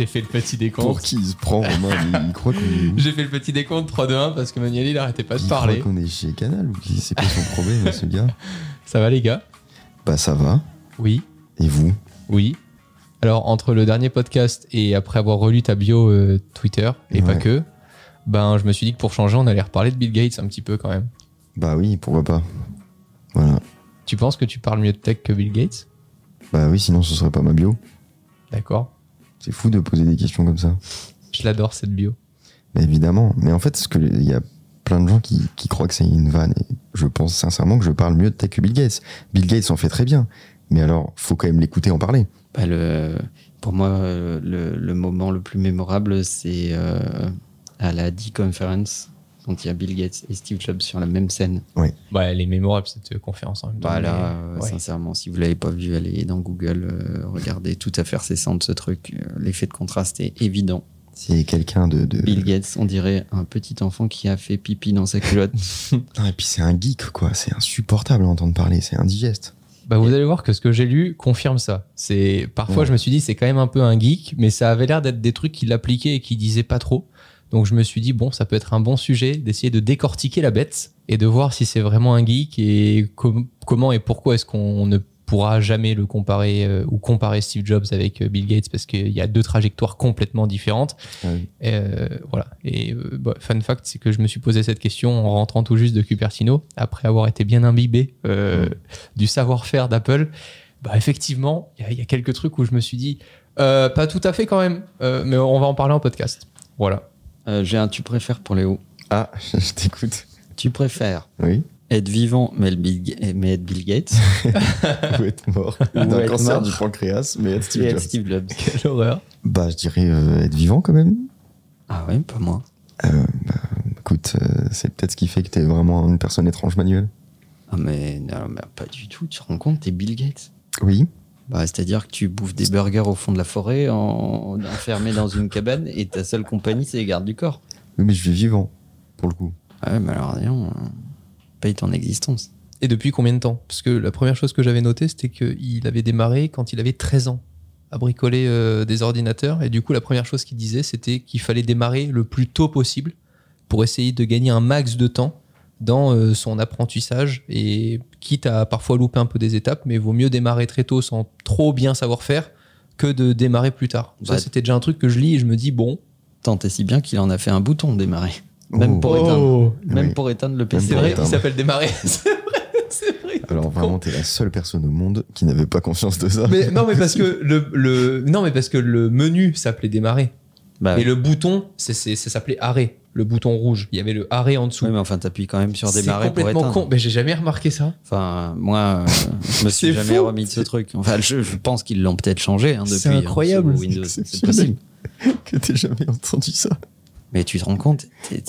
J'ai fait le petit Pour décompte. qui il se prend Romain il, il croit qu'on est, J'ai fait le petit décompte 3 2 1 parce que Manuel il arrêtait pas de il parler. croit qu'on est chez Canal ou qui c'est pas son problème ce gars Ça va les gars Bah ça va. Oui. Et vous Oui. Alors, entre le dernier podcast et après avoir relu ta bio euh, Twitter, et pas que, ben, je me suis dit que pour changer, on allait reparler de Bill Gates un petit peu quand même. Bah oui, pourquoi pas. Voilà. Tu penses que tu parles mieux de tech que Bill Gates? Bah oui, sinon ce serait pas ma bio. D'accord. C'est fou de poser des questions comme ça. Je l'adore cette bio. Mais évidemment. Mais en fait, ce que il y a plein de gens qui, qui croient que c'est une vanne. Et je pense sincèrement que je parle mieux de tech que Bill Gates. Bill Gates en fait très bien. Mais alors, faut quand même l'écouter en parler. Bah, le, pour moi, euh, le, le moment le plus mémorable, c'est euh, à la D-Conference, quand il y a Bill Gates et Steve Jobs sur la même scène. Bah, elle est mémorable cette conférence en même temps. Bah là, mais, euh, ouais. sincèrement, si vous l'avez pas vu, allez dans Google, euh, regardez, tout à fait cessant de ce truc. Euh, L'effet de contraste est évident. C'est quelqu'un de. de... Bill Gates, on dirait un petit enfant qui a fait pipi dans sa culotte. Non, et puis c'est un geek, quoi. C'est insupportable à entendre parler. C'est indigeste. Bah, vous allez voir que ce que j'ai lu confirme ça. C'est parfois Ouais. je me suis dit c'est quand même un peu un geek, mais ça avait l'air d'être des trucs qu'il appliquait et qu'il disait pas trop. Donc je me suis dit bon ça peut être un bon sujet d'essayer de décortiquer la bête et de voir si c'est vraiment un geek et com- comment et pourquoi est-ce qu'on ne pourra jamais le comparer euh, ou comparer Steve Jobs avec euh, Bill Gates parce qu'il y a deux trajectoires complètement différentes. Ah oui. Euh, voilà. Et bah, fun fact, c'est que je me suis posé cette question en rentrant tout juste de Cupertino, après avoir été bien imbibé du savoir-faire d'Apple. Bah, effectivement, il y a- il y, a quelques trucs où je me suis dit, pas tout à fait quand même, mais on va en parler en podcast. Voilà. Euh, J'ai un tu préfères pour Léo. Ah, je t'écoute. Tu préfères Oui. être vivant mais, le Bill, Ga- mais être Bill Gates Ou être mort. Ou D'un cancer mort. du pancréas, mais être Steve être Jobs. Steve Jobs Quelle horreur. Bah, je dirais euh, être vivant quand même. Ah ouais, pas moi. Écoute, euh, c'est peut-être ce qui fait que t'es vraiment une personne étrange, Manuel. Ah mais, non, mais pas du tout, tu te rends compte, t'es Bill Gates. Oui. Bah, C'est-à-dire que tu bouffes des burgers au fond de la forêt, en, enfermé dans une cabane, et ta seule compagnie, c'est les gardes du corps. Oui, mais je vis vivant, pour le coup. Ah Ouais, mais alors, disons, euh, paye ton existence. Et depuis combien de temps? Parce que la première chose que j'avais notée, c'était qu'il avait démarré quand il avait 13 ans à bricoler euh, des ordinateurs. Et du coup, la première chose qu'il disait, c'était qu'il fallait démarrer le plus tôt possible pour essayer de gagner un max de temps dans euh, son apprentissage. Et quitte à parfois louper un peu des étapes, mais vaut mieux démarrer très tôt sans trop bien savoir faire que de démarrer plus tard. Ça, Bah, c'était déjà un truc que je lis et je me dis, bon, Tant et si bien qu'il en a fait un bouton démarrer. Même Oh. pour éteindre. Même Oui. pour éteindre le c'est PC. pour vrai, il éteindre. s'appelle démarrer. c'est vrai, c'est vrai. Alors vraiment, t'es la seule personne au monde qui n'avait pas conscience de ça. Mais non, mais parce que le, le non, mais parce que le menu s'appelait démarrer. Bah, Et le bouton, c'est, c'est- ça s'appelait arrêt. Le bouton rouge. Il y avait le arrêt en dessous. ouais, mais enfin, t'appuies quand même sur c'est démarrer pour complètement éteindre. con. Mais j'ai jamais remarqué ça. Enfin, moi, euh, je me suis C'est jamais fou. remis de ce truc. Enfin, je, je pense qu'ils l'ont peut-être changé hein, depuis. C'est hein, incroyable. sous Windows, C'est c'est possible. que t'aies jamais entendu ça. Mais tu te rends compte,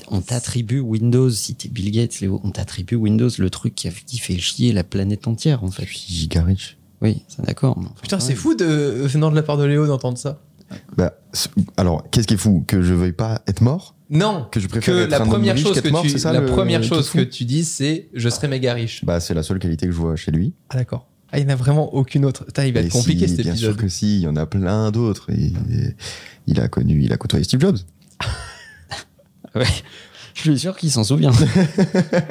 on t'attribue Windows, si t'es Bill Gates, Léo, on t'attribue Windows, le truc qui, a- qui fait chier la planète entière, en Je fait. suis giga riche. Oui, c'est d'accord. Putain, c'est fou de, venant de la part de Léo d'entendre ça. Bah, c'est- alors, qu'est-ce qui est fou Que je veuille pas être mort? Non. Que je préfère Que être la un première chose que mort, tu, ça la le- première le chose truc que fou tu dis, c'est je serai méga riche. Bah, c'est la seule qualité que je vois chez lui. Ah d'accord. Ah, il n'y en a vraiment aucune autre. Putain, il va Et être compliqué si, cet Bien sûr épisode. que si, il y en a plein d'autres. Et, et il a connu, il a côtoyé Steve Jobs. Ouais. Je suis sûr qu'il s'en souvient.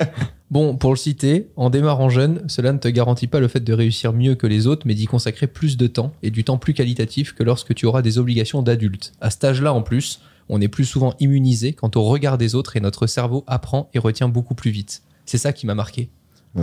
Bon, pour le citer, en démarrant jeune, cela ne te garantit pas le fait de réussir mieux que les autres, mais d'y consacrer plus de temps et du temps plus qualitatif que lorsque tu auras des obligations d'adulte. À cet âge-là, en plus, on est plus souvent immunisé quant au regard des autres et notre cerveau apprend et retient beaucoup plus vite. C'est ça qui m'a marqué.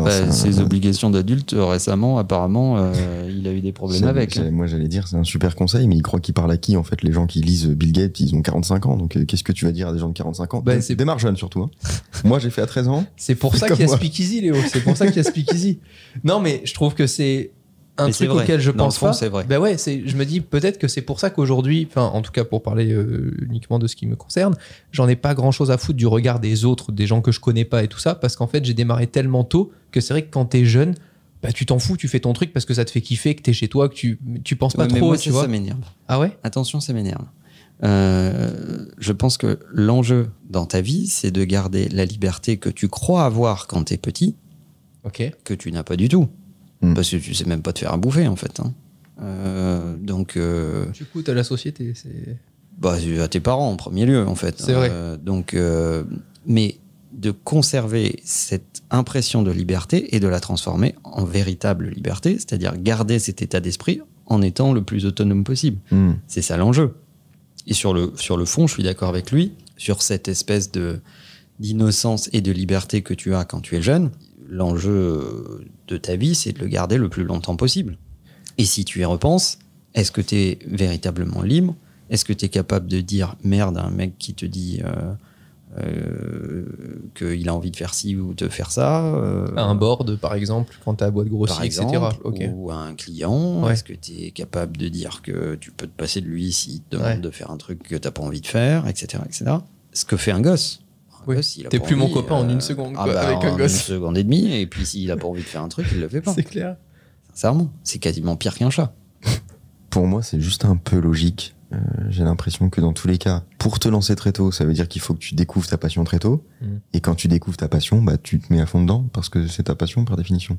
Bah, un- ses obligations d'adulte, euh, récemment, apparemment, euh, il a eu des problèmes avec. hein. Moi, j'allais dire, c'est un super conseil, mais il croit qu'il parle à qui En fait, les gens qui lisent Bill Gates, ils ont 45 ans. Donc, euh, qu'est-ce que tu vas dire à des gens de 45 ans? Bah, c'est- Démarre jeune, surtout. hein. moi, j'ai fait à 13 ans. C'est pour ça qu'il y a. Speakeasy, Léo. C'est pour ça qu'il y a Speakeasy. Non, mais je trouve que c'est un Mais truc auquel je pense fond, pas. c'est vrai. Ben ouais, c'est, je me dis peut-être que c'est pour ça qu'aujourd'hui, enfin, en tout cas pour parler euh, uniquement de ce qui me concerne, j'en ai pas grand chose à foutre du regard des autres, des gens que je connais pas et tout ça, parce qu'en fait, j'ai démarré tellement tôt que c'est vrai que quand t'es jeune, bah, tu t'en fous, tu fais ton truc parce que ça te fait kiffer, que t'es chez toi, que tu, tu penses pas Ouais, mais trop, moi, tu ça, vois. ça m'énerve. Ah ouais? Attention, ça m'énerve. Euh, je pense que l'enjeu dans ta vie, c'est de garder la liberté que tu crois avoir quand t'es petit, que tu n'as pas du tout. Mm. Parce que tu sais même pas te faire à bouffer, en fait. hein. Euh, donc, euh, Du coup, t'as la société, c'est. bah, à tes parents en premier lieu, en fait. C'est vrai. Euh, donc, euh, mais de conserver cette impression de liberté et de la transformer en véritable liberté, c'est-à-dire garder cet état d'esprit en étant le plus autonome possible. Hmm. C'est ça l'enjeu. Et sur le, sur le fond, je suis d'accord avec lui, sur cette espèce de d'innocence et de liberté que tu as quand tu es jeune. L'enjeu de ta vie, c'est de le garder le plus longtemps possible. Et si tu y repenses, est-ce que tu es véritablement libre? Est-ce que tu es capable de dire merde à un mec qui te dit euh, euh, qu'il a envie de faire ci ou de faire ça euh, Un board, par exemple, quand ta boîte grossit, etc. ou à un client Ouais. Est-ce que tu es capable de dire que tu peux te passer de lui s'il te demande Ouais. de faire un truc que tu pas envie de faire, etc., etc. Ce que fait un gosse. Un Oui. gosse, il a T'es plus mon copain en euh, une seconde, ah quoi, bah, avec un en gosse. une seconde et demie, et puis s'il a pas envie de faire un truc, il le fait pas. C'est clair. Sincèrement, c'est quasiment pire qu'un chat. Pour moi, c'est juste un peu logique. Euh, J'ai l'impression que dans tous les cas, pour te lancer très tôt, ça veut dire qu'il faut que tu découvres ta passion très tôt. Mm. Et quand tu découvres ta passion, bah, tu te mets à fond dedans parce que c'est ta passion par définition.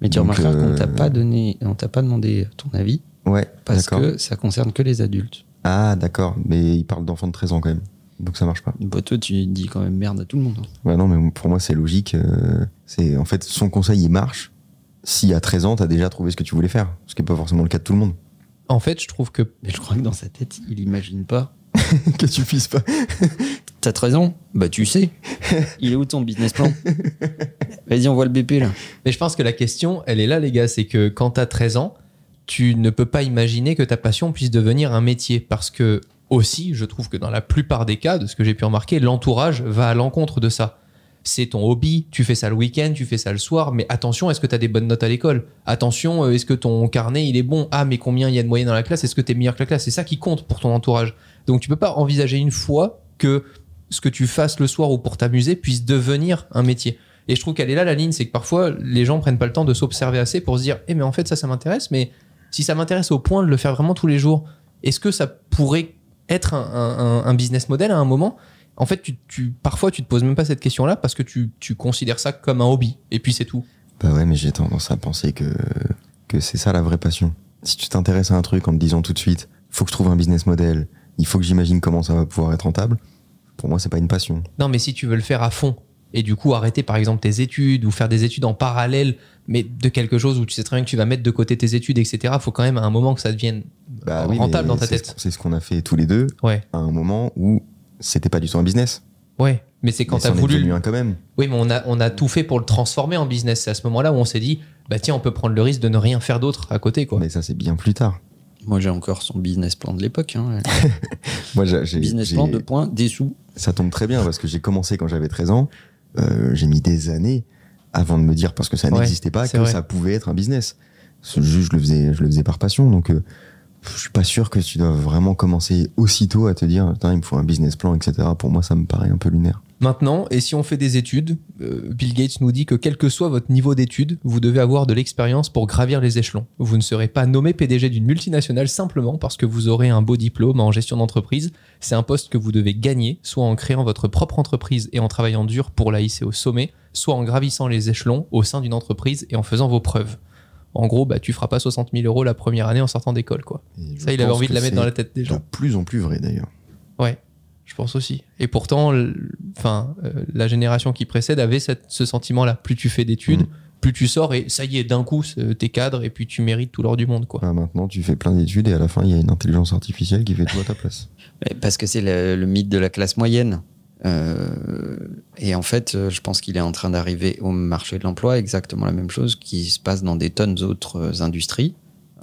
Mais tu remarqueras qu'on t'a euh, pas donné, on t'a pas demandé ton avis Ouais, parce que ça concerne que les adultes. Ah, d'accord. Mais il parle d'enfants de 13 ans quand même. Donc ça marche pas. Bah, toi, tu dis quand même merde à tout le monde. hein. Ouais, non, mais pour moi, c'est logique. euh, c'est, en fait, son conseil, il marche si à 13 ans, t'as déjà trouvé ce que tu voulais faire. Ce qui n'est pas forcément le cas de tout le monde. En fait, je trouve que Mais je crois que dans sa tête, il imagine pas. que tu puisses pas. T'as 13 ans? Bah tu sais. Il est où ton business plan? Vas-y, on voit le BP là. Mais je pense que la question, elle est là, les gars. C'est que quand tu as 13 ans, tu ne peux pas imaginer que ta passion puisse devenir un métier. Parce que, aussi, je trouve que dans la plupart des cas, de ce que j'ai pu remarquer, l'entourage va à l'encontre de ça. C'est ton hobby, tu fais ça le week-end, tu fais ça le soir, mais attention, est-ce que tu as des bonnes notes à l'école? Attention, euh, est-ce que ton carnet il est bon? Ah, mais combien il y a de moyenne dans la classe? Est-ce que tu es meilleur que la classe? C'est ça qui compte pour ton entourage. Donc tu peux pas envisager une fois que ce que tu fasses le soir ou pour t'amuser puisse devenir un métier. Et je trouve qu'elle est là la ligne, c'est que parfois les gens prennent pas le temps de s'observer assez pour se dire, eh mais en fait ça, ça m'intéresse, mais si ça m'intéresse au point de le faire vraiment tous les jours, est-ce que ça pourrait être un, un- un business model à un moment En fait, tu, tu- parfois tu te poses même pas cette question-là parce que tu, tu considères ça comme un hobby, et puis c'est tout. Bah ouais, mais j'ai tendance à penser que, que c'est ça la vraie passion. Si tu t'intéresses à un truc en te disant tout de suite, faut que je trouve un business model, il faut que j'imagine comment ça va pouvoir être rentable, pour moi, c'est pas une passion. Non, mais si tu veux le faire à fond, et du coup arrêter par exemple tes études ou faire des études en parallèle, mais de quelque chose où tu sais très bien que tu vas mettre de côté tes études, etc., faut quand même à un moment que ça devienne Bah rentable dans ta tête. ce- C'est ce qu'on a fait tous les deux Ouais, à un moment où c'était pas du tout un business. ouais. Mais c'est quand c'en est voulu. un quand même. Oui, mais on a, on a tout fait pour le transformer en business. C'est à ce moment-là où on s'est dit, bah tiens, on peut prendre le risque de ne rien faire d'autre à côté, quoi. Mais ça, c'est bien plus tard. Moi, j'ai encore son business plan de l'époque. hein. Moi, j'ai- business plan, deux points, des sous. ça tombe très bien parce que j'ai commencé quand j'avais 13 ans. Euh, j'ai mis des années avant de me dire, parce que ça Ouais, n'existait pas, que vrai. ça pouvait être un business. Ce juste, je le faisais, je le faisais par passion. Donc, euh, je suis pas sûr que tu dois vraiment commencer aussitôt à te dire, il me faut un business plan, etc. Pour moi, ça me paraît un peu lunaire. Maintenant, et si on fait des études, euh, Bill Gates nous dit que quel que soit votre niveau d'études, vous devez avoir de l'expérience pour gravir les échelons. Vous ne serez pas nommé PDG d'une multinationale simplement parce que vous aurez un beau diplôme en gestion d'entreprise. C'est un poste que vous devez gagner, soit en créant votre propre entreprise et en travaillant dur pour la hisser au sommet, soit en gravissant les échelons au sein d'une entreprise et en faisant vos preuves. En gros, bah, tu feras pas 60 000 euros la première année en sortant d'école, quoi. Ça, il avait envie de la mettre dans la tête des De gens. plus en plus vrai d'ailleurs. Ouais, je pense aussi. Et pourtant, enfin, euh, la génération qui précède avait cette- ce sentiment-là. Plus tu fais d'études, Mm. plus tu sors et ça y est, d'un coup, t'es cadre et puis tu mérites tout l'or du monde, quoi. Ah, maintenant, tu fais plein d'études et à la fin, il y a une intelligence artificielle qui fait tout à ta place. Parce que c'est le, le mythe de la classe moyenne. Euh, et en fait, euh, je pense qu'il est en train d'arriver au marché de l'emploi exactement la même chose qui se passe dans des tonnes d'autres industries.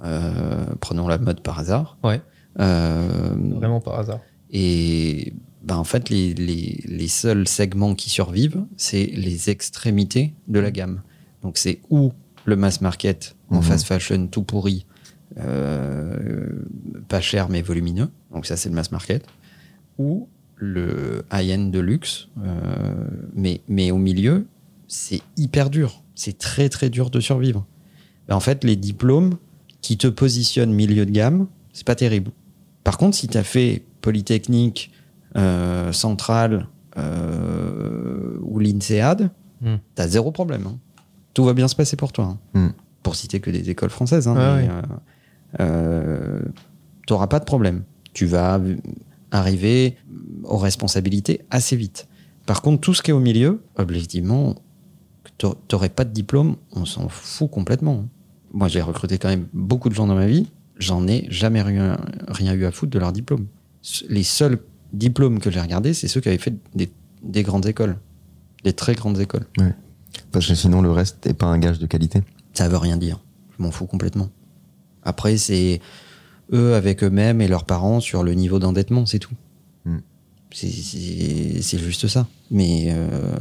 Euh, prenons la mode par hasard. Ouais. Euh, Vraiment par hasard. Et ben, en fait, les, les, les seuls segments qui survivent, c'est les extrémités de la gamme. Donc c'est ou le mass market en Mhm. fast fashion tout pourri, euh, pas cher mais volumineux, donc ça c'est le mass market, ou le high-end de luxe, euh, mais, mais au milieu, c'est hyper dur, c'est très très dur de survivre. Ben, en fait, les diplômes qui te positionnent milieu de gamme, c'est pas terrible. Par contre, si tu as fait Polytechnique, euh, Centrale euh, ou l'INSEAD, Hmm. t'as zéro problème. hein. Tout va bien se passer pour toi. hein. Hmm. Pour citer que des écoles françaises. Hein, Ah euh, euh, t'auras pas de problème. Tu vas arriver aux responsabilités assez vite. Par contre, tout ce qui est au milieu, objectivement, t'a- t'aurais pas de diplôme, on s'en fout complètement. Moi, j'ai recruté quand même beaucoup de gens dans ma vie. J'en ai jamais rien, rien eu à foutre de leur diplôme. Les seuls diplômes que j'ai regardés, c'est ceux qui avaient fait des, des grandes écoles, des très grandes écoles. Parce que sinon, le reste n'est pas un gage de qualité. Ça veut rien dire. Je m'en fous complètement. Après, c'est eux avec eux-mêmes et leurs parents sur le niveau d'endettement, c'est tout. Hmm. C'est- juste ça. Mais euh,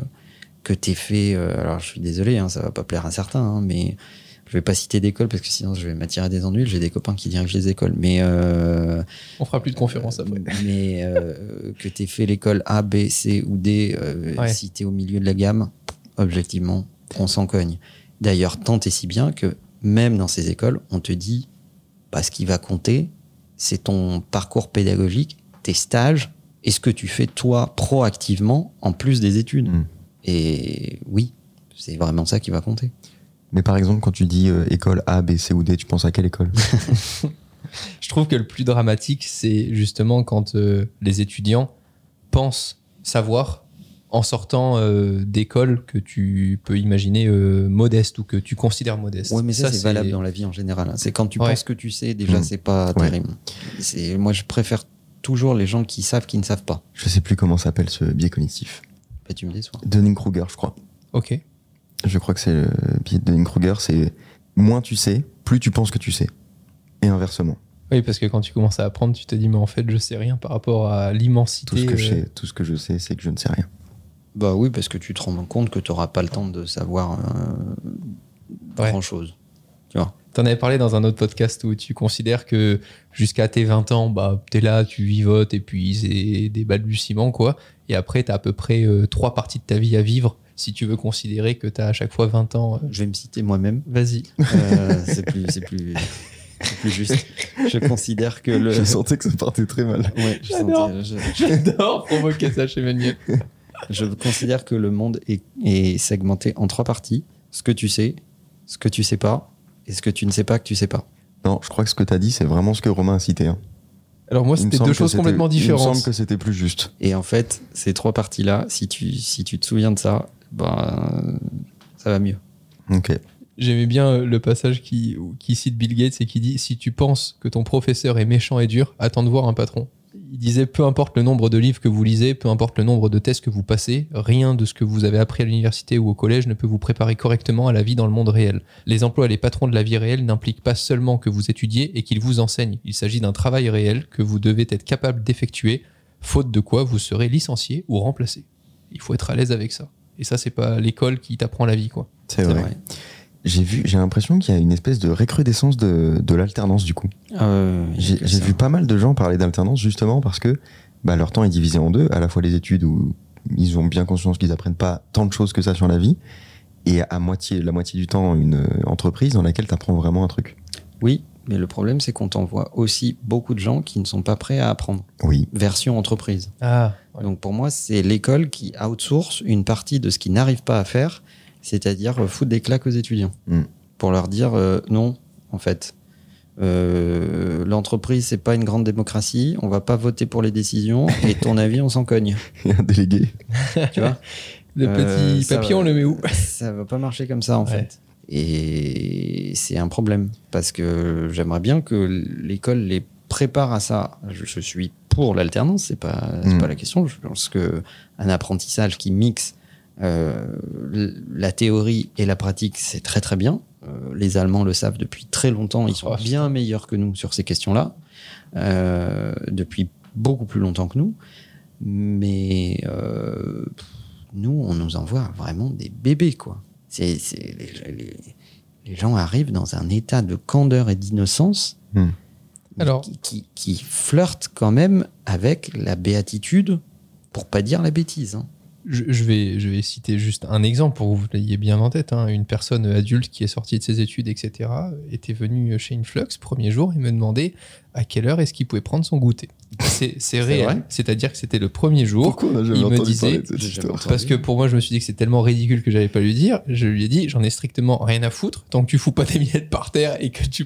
que t'aies fait. euh, alors, je suis désolé, hein, ça va pas plaire à certains, hein, mais je vais pas citer d'école parce que sinon je vais m'attirer des ennuis. J'ai des copains qui dirigent les écoles. Mais. euh, On fera plus de conférences après. mais euh, que tu fait l'école A, B, C ou D, euh, Ouais. si tu es au milieu de la gamme, objectivement, on s'en cogne. D'ailleurs, tant et si bien que même dans ces écoles, on te dit, bah, ce qui va compter, c'est ton parcours pédagogique, tes stages, et ce que tu fais toi proactivement en plus des études. Mm. Et oui, c'est vraiment ça qui va compter. Mais par exemple, quand tu dis euh, école A, B, C ou D, tu penses à quelle école? Je trouve que le plus dramatique, c'est justement quand euh, les étudiants pensent savoir en sortant euh, d'écoles que tu peux imaginer euh, modestes ou que tu considères modestes. Ouais, mais ça, c'est valable dans la vie en général. hein. C'est quand tu Ouais. penses que tu sais, déjà, Mm. c'est pas Ouais. terrible. C'est, moi, je préfère toujours les gens qui savent qui ne savent pas. Je sais plus comment s'appelle ce biais cognitif. Bah, tu me déçois. Dunning-Kruger, je crois. Ok. Je crois que c'est le biais de Dunning-Kruger, c'est moins tu sais, plus tu penses que tu sais. Et inversement. Oui, parce que quand tu commences à apprendre, tu te dis, mais en fait, je sais rien par rapport à l'immensité. Tout ce que, je euh, sais, tout ce que je sais, c'est que je ne sais rien. Bah oui, parce que tu te rends compte que tu n'auras pas le temps de savoir euh, Ouais. grand chose. Tu vois T'en avais parlé dans un autre podcast où tu considères que jusqu'à tes 20 ans, bah, t'es là, tu vivotes et puis c'est des balbutiements, quoi. Et après, t'as à peu près euh, trois parties de ta vie à vivre si tu veux considérer que t'as à chaque fois 20 ans. euh, Je vais me citer moi-même. Vas-y. Euh, c'est plus, c'est plus, c'est plus juste. Je considère que le. Je sentais que ça partait très mal. Ouais, je, J'adore. sentais- je- J'adore provoquer ça chez Manuel. je considère que le monde est, est segmenté en trois parties. Ce que tu sais, ce que tu sais pas, et ce que tu ne sais pas que tu sais pas. Non, je crois que ce que tu as dit, c'est vraiment ce que Romain a cité. hein. Alors moi, c'était deux choses complètement Il me différentes. semble que c'était plus juste. Et en fait, ces trois parties-là, si tu, si tu te souviens de ça, ben, ça va mieux. Ok. J'aimais bien euh, le passage qui, qui cite Bill Gates et qui dit Si tu penses que ton professeur est méchant et dur, attends de voir un patron. Il disait Peu importe le nombre de livres que vous lisez, peu importe le nombre de tests que vous passez, rien de ce que vous avez appris à l'université ou au collège ne peut vous préparer correctement à la vie dans le monde réel. Les emplois et les patrons de la vie réelle n'impliquent pas seulement que vous étudiez et qu'ils vous enseignent. Il s'agit d'un travail réel que vous devez être capable d'effectuer, faute de quoi vous serez licencié ou remplacé. Il faut être à l'aise avec ça. Et ça, c'est pas l'école qui t'apprend la vie, quoi. C'est vrai. vrai. J'ai vu, j'ai l'impression qu'il y a une espèce de recrudescence de, de l'alternance du coup. Euh, J'ai vu pas mal de gens parler d'alternance justement parce que bah, leur temps est divisé en deux, à la fois les études où ils ont bien conscience qu'ils apprennent pas tant de choses que ça sur la vie, et à moitié, la moitié du temps une entreprise dans laquelle tu apprends vraiment un truc. Oui, mais le problème, c'est qu'on t'envoie aussi beaucoup de gens qui ne sont pas prêts à apprendre. Oui, Version entreprise. Ah, Donc pour moi, c'est l'école qui outsource une partie de ce qu'ils n'arrivent pas à faire, c'est-à-dire euh, foutre des claques aux étudiants. Mm. Pour leur dire euh, non, en fait. Euh, L'entreprise, c'est pas une grande démocratie, on va pas voter pour les décisions, et ton avis, on s'en cogne. il y a un délégué. Tu vois le Euh, petit va. on le met où? Ça va pas marcher comme ça, en Ouais. fait. Et c'est un problème, parce que j'aimerais bien que l'école les prépare à ça. Je, je suis pour l'alternance, c'est pas, Mm. pas la question. Je pense que un apprentissage qui mixe euh, la théorie et la pratique, c'est très très bien. Euh, les Allemands le savent depuis très longtemps, ils sont Oh, bien meilleurs que nous sur ces questions-là, euh, depuis beaucoup plus longtemps que nous. Mais nous, on nous envoie vraiment des bébés, quoi. C'est, les, les- les gens arrivent dans un état de candeur et d'innocence Hmm. Alors, qui, qui, qui flirte quand même avec la béatitude, pour pas dire la bêtise. hein. Je, je vais, je vais citer juste un exemple pour que vous l'ayez bien en tête. hein. Une personne adulte qui est sortie de ses études, etc., était venue chez Influx premier jour et me demandait à quelle heure est-ce qu'il pouvait prendre son goûter. C'est c'est réel. C'est-à-dire que c'était le premier jour. Pourquoi on jamais il me disait- parler de cette histoire? Parce que pour moi, je me suis dit que c'est tellement ridicule que j'allais pas lui dire. Je lui ai dit, j'en ai strictement rien à foutre. Tant que tu fous pas des miettes par terre et que tu,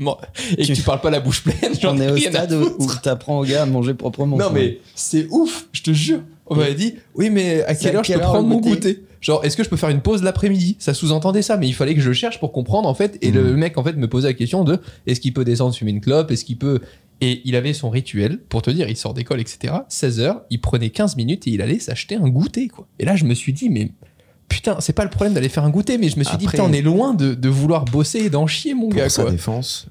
et que Tu- parles pas la bouche pleine, j'en On ai est au stade où, foutre. où t'apprends aux gars à manger proprement. Non, quoi. mais c'est ouf, je te jure. On m'avait dit, oui, mais à quelle heure je peux prendre mon goûter Genre, est-ce que je peux faire une pause l'après-midi? Ça sous-entendait ça, mais il fallait que je cherche pour comprendre, en fait. Et le mec, en fait, me posait la question de est-ce qu'il peut descendre fumer une clope? Est-ce qu'il peut? Et il avait son rituel, pour te dire, il sort d'école, etc. 16 heures, il prenait 15 minutes et il allait s'acheter un goûter, quoi. Et là, je me suis dit, mais. Putain, c'est pas le problème d'aller faire un goûter, mais je me suis dit, putain, on est loin de, de vouloir bosser et d'en chier, mon Pour gars, sa quoi. défense,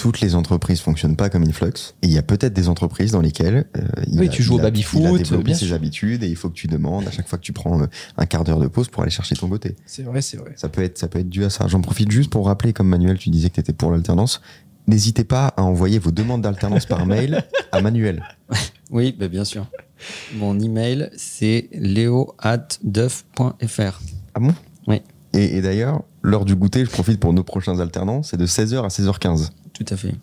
toutes les entreprises fonctionnent pas comme Influx. Et il y a peut-être des entreprises dans lesquelles euh, il, Oui, a, tu joues il au a- baby-foot, il a développé bien ses sûr. habitudes et il faut que tu demandes à chaque fois que tu prends euh, un quart d'heure de pause pour aller chercher ton goûter. C'est vrai, c'est vrai. Ça peut être, ça peut être dû à ça. J'en profite juste pour rappeler, comme Manuel, tu disais que tu étais pour l'alternance. N'hésitez pas à envoyer vos demandes d'alternance par mail à Manuel. Oui, bah, bien sûr. Mon email, c'est leo.duff.fr. Ah bon? Oui. Et, et d'ailleurs, l'heure du goûter, je profite pour nos prochains alternants, c'est de 16h à 16h15. Tout à fait.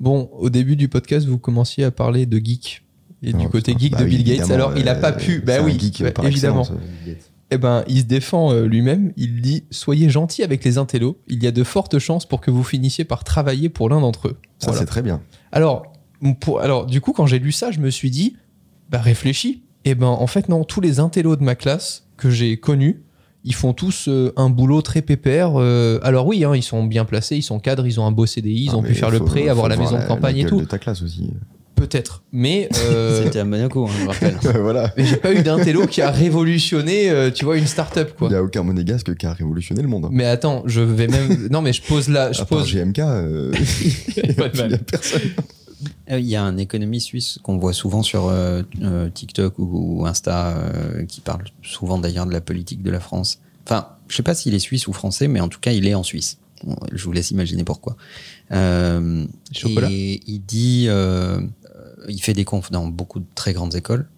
Bon, au début du podcast, vous commenciez à parler de geek et du côté geek Bah de oui, Bill Gates. Alors, il a euh, pas pu. Bah oui, geek, évidemment. euh. Eh ben, il se défend euh, lui-même. Il dit soyez gentil avec les intellos. Il y a de fortes chances pour que vous finissiez par travailler pour l'un d'entre eux. Ça, Voilà. c'est très bien. Alors, pour, alors, du coup, quand j'ai lu ça, je me suis dit, bah réfléchis. Et ben, en fait, non, tous les intellos de ma classe que j'ai connus, ils font tous euh, un boulot très pépère. euh, alors oui, hein, ils sont bien placés, ils sont cadres, ils ont un beau CDI, ils Ah, ont pu faire le prêt, avoir la maison de campagne et tout. de ta classe aussi. Peut-être. Mais euh, C'était à Monaco, hein, je rappelle. voilà. mais j'ai pas eu d'intello qui a révolutionné, euh, tu vois, une start-up, Il quoi. n'y a aucun monégasque qui a révolutionné le monde. Mais attends, je vais même. Non, mais je pose là. Je à part pose. GMK, euh, y pas de il y a mal. personne. Euh, Il y a un économiste suisse qu'on voit souvent sur euh, euh, TikTok ou, ou Insta, euh, qui parle souvent d'ailleurs de la politique de la France. Enfin, je sais pas s'il est suisse ou français, mais en tout cas, il est en Suisse. Je vous laisse imaginer pourquoi. Euh, Chocolat. Et il dit, il fait des confs dans beaucoup de très grandes écoles.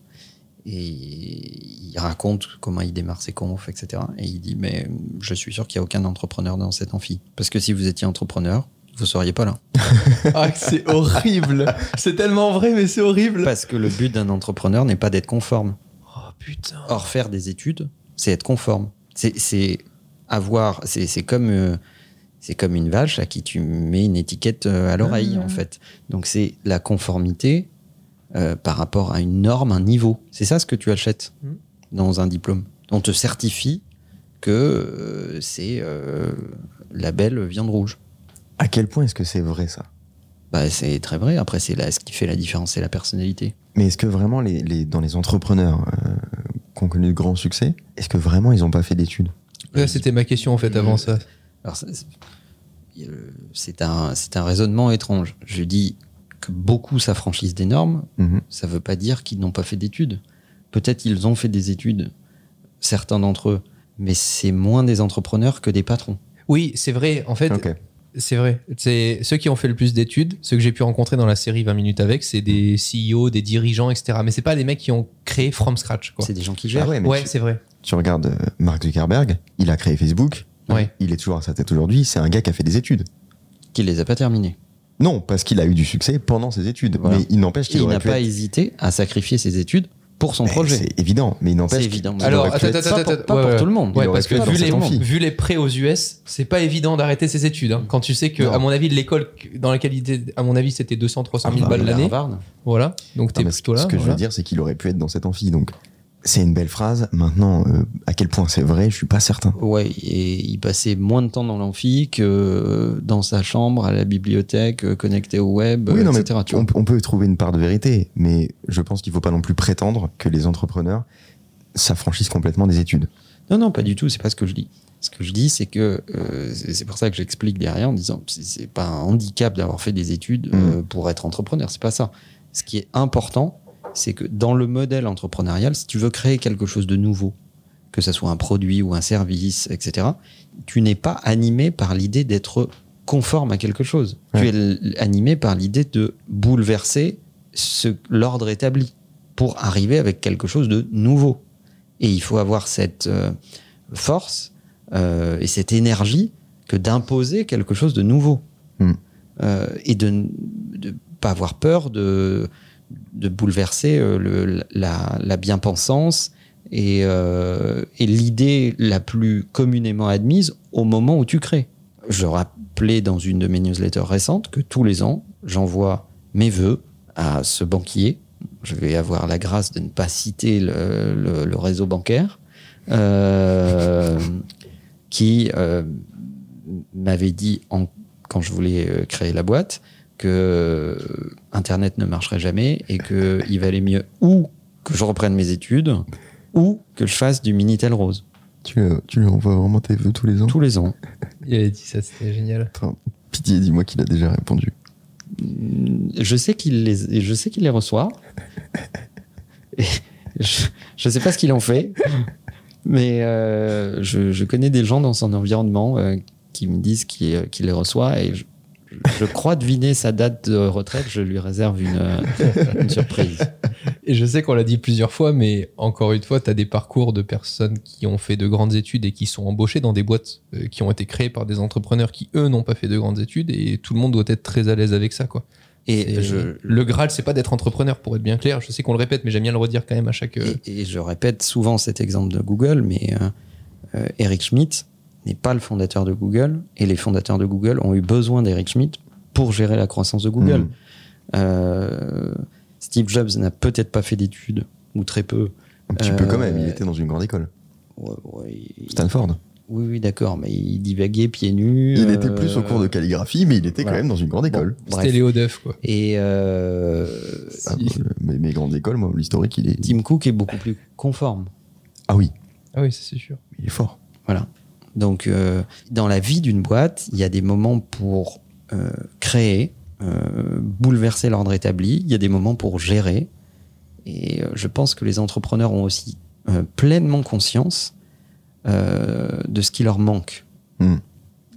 Et il raconte comment il démarre ses confs, etc. Et il dit, mais je suis sûr qu'il n'y a aucun entrepreneur dans cet amphi. Parce que si vous étiez entrepreneur, vous seriez pas là. Ah, c'est horrible. C'est tellement vrai, mais c'est horrible. Parce que le but d'un entrepreneur n'est pas d'être conforme. Oh putain. Or, faire des études, c'est être conforme. C'est- avoir. C'est comme. euh, c'est comme une vache à qui tu mets une étiquette euh, à l'oreille, en fait. Donc, c'est la conformité euh, par rapport à une norme, un niveau. C'est ça ce que tu achètes Mm. dans un diplôme. On te certifie que euh, c'est euh, label viande rouge. À quel point est-ce que c'est vrai ça? Bah, c'est très vrai. Après, c'est là ce qui fait la différence, c'est la personnalité. Mais est-ce que vraiment, les, les- dans les entrepreneurs euh, qui ont connu de grands succès, est-ce que vraiment ils n'ont pas fait d'études? Ouais, C'était ma question en fait avant ça. Alors, ça, c'est- euh, c'est un, c'est un raisonnement étrange. Je dis que beaucoup s'affranchissent des normes, Mhm. ça ne veut pas dire qu'ils n'ont pas fait d'études. Peut-être ils ont fait des études, certains d'entre eux, mais c'est moins des entrepreneurs que des patrons. Oui, c'est vrai. En fait. C'est vrai. C'est ceux qui ont fait le plus d'études, ceux que j'ai pu rencontrer dans la série 20 minutes avec, c'est des CEO, des dirigeants, etc. Mais c'est pas des mecs qui ont créé from scratch. C'est des gens qui gèrent. Ah ouais, mais Ouais, tu, c'est vrai. tu regardes euh, Mark Zuckerberg, il a créé Facebook, Ouais. il est toujours à sa tête aujourd'hui, c'est un gars qui a fait des études. Qui les a pas terminés. Non, parce qu'il a eu du succès pendant ses études, Voilà. mais il n'empêche Et qu'il n'a pas être- hésité à sacrifier ses études pour son projet. C'est évident, mais il C'est n'empêche qu'il- évident. Alors, attends, attends, pas pour- attends, pas ouais, pour ouais. tout le monde. Il Ouais, parce que vu les, vu prêts aux US, c'est pas évident d'arrêter ses études. hein. Quand tu sais que, Non. à mon avis, l'école dans laquelle il était, à mon avis, c'était 200, 300 000 Ah, balles bah, l'année. Voilà. Donc t'es plutôt là. Ce que je veux dire, c'est qu'il aurait pu être dans cette amphi. Donc, c'est une belle phrase. Maintenant, euh, à quel point c'est vrai, je suis pas certain. Ouais, et il passait moins de temps dans l'amphi que euh, dans sa chambre, à la bibliothèque, euh, connecté au web, Oui, non, mais etc. tu on, on peut trouver une part de vérité, mais je pense qu'il faut pas non plus prétendre que les entrepreneurs s'affranchissent complètement des études. Non, non, pas du tout, c'est pas ce que je dis. Ce que je dis, c'est que euh, c'est pour ça que j'explique derrière en disant c'est- pas un handicap d'avoir fait des études euh, pour être entrepreneur, c'est pas ça. Ce qui est important, c'est que dans le modèle entrepreneurial, si tu veux créer quelque chose de nouveau, que ce soit un produit ou un service, etc., tu n'es pas animé par l'idée d'être conforme à quelque chose. Tu es animé par l'idée de bouleverser l'ordre établi pour arriver avec quelque chose de nouveau. Et il faut avoir cette euh, force euh, et cette énergie que d'imposer quelque chose de nouveau. Hmm. Euh, et de ne pas avoir peur de, de bouleverser euh, la, bien-pensance et, euh, et l'idée la plus communément admise au moment où tu crées. Je rappelais dans une de mes newsletters récentes que tous les ans, j'envoie mes vœux à ce banquier. Je vais avoir la grâce de ne pas citer le, réseau bancaire, euh, qui m'avait dit quand je voulais créer la boîte que Internet ne marcherait jamais et qu'il valait mieux ou que je reprenne mes études ou que je fasse du Minitel Rose Tu, euh, tu lui envoies vraiment tes vœux tous les ans? Tous les ans. Il avait dit ça, c'était génial. Attends, Pitié, dis-moi qu'il a déjà répondu. Je sais qu'il les, je sais qu'il les reçoit. Et je, je sais pas ce qu'il en fait, mais euh, je, je connais des gens dans son environnement euh, qui me disent qu'il qu'il les reçoit et je, je crois deviner sa date de retraite. Je lui réserve une, euh, une surprise. Et je sais qu'on l'a dit plusieurs fois, mais encore une fois, tu as des parcours de personnes qui ont fait de grandes études et qui sont embauchées dans des boîtes euh, qui ont été créées par des entrepreneurs qui, eux, n'ont pas fait de grandes études et tout le monde doit être très à l'aise avec ça. Quoi. Et je, le Graal, c'est pas d'être entrepreneur, pour être bien clair. Je sais qu'on le répète, mais j'aime bien le redire quand même à chaque. euh, Et, et je répète souvent cet exemple de Google, mais euh, Eric Schmidt n'est pas le fondateur de Google, et les fondateurs de Google ont eu besoin d'Eric Schmidt pour gérer la croissance de Google. Mhm. Euh, Steve Jobs n'a peut-être pas fait d'études, ou très peu. Un petit peu Euh, quand même, il était dans une grande école. Ouais, ouais, il- Stanford. Oui, oui, d'accord, mais il divaguait pieds nus. Il euh, était plus au cours de calligraphie, mais il était voilà. quand même dans une grande école. C'était Léo Duff, quoi. Et euh, Ah, bah, mes, mes grandes écoles, moi, l'historique, il est. Tim Cook est beaucoup plus conforme. Ah oui, Ah oui, c'est sûr. il est fort. Voilà. Donc, euh, dans la vie d'une boîte, il y a des moments pour euh, créer, euh, bouleverser l'ordre établi. Il y a des moments pour gérer. Et euh, je pense que les entrepreneurs ont aussi euh, pleinement conscience euh, de ce qui leur manque. Hmm.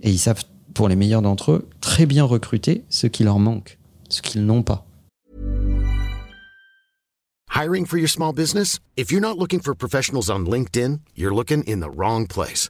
Et ils savent, pour les meilleurs d'entre eux, très bien recruter ce qui leur manque, ce qu'ils n'ont pas. Hiring for your small business? If you're not looking for professionals on LinkedIn, you're looking in the wrong place.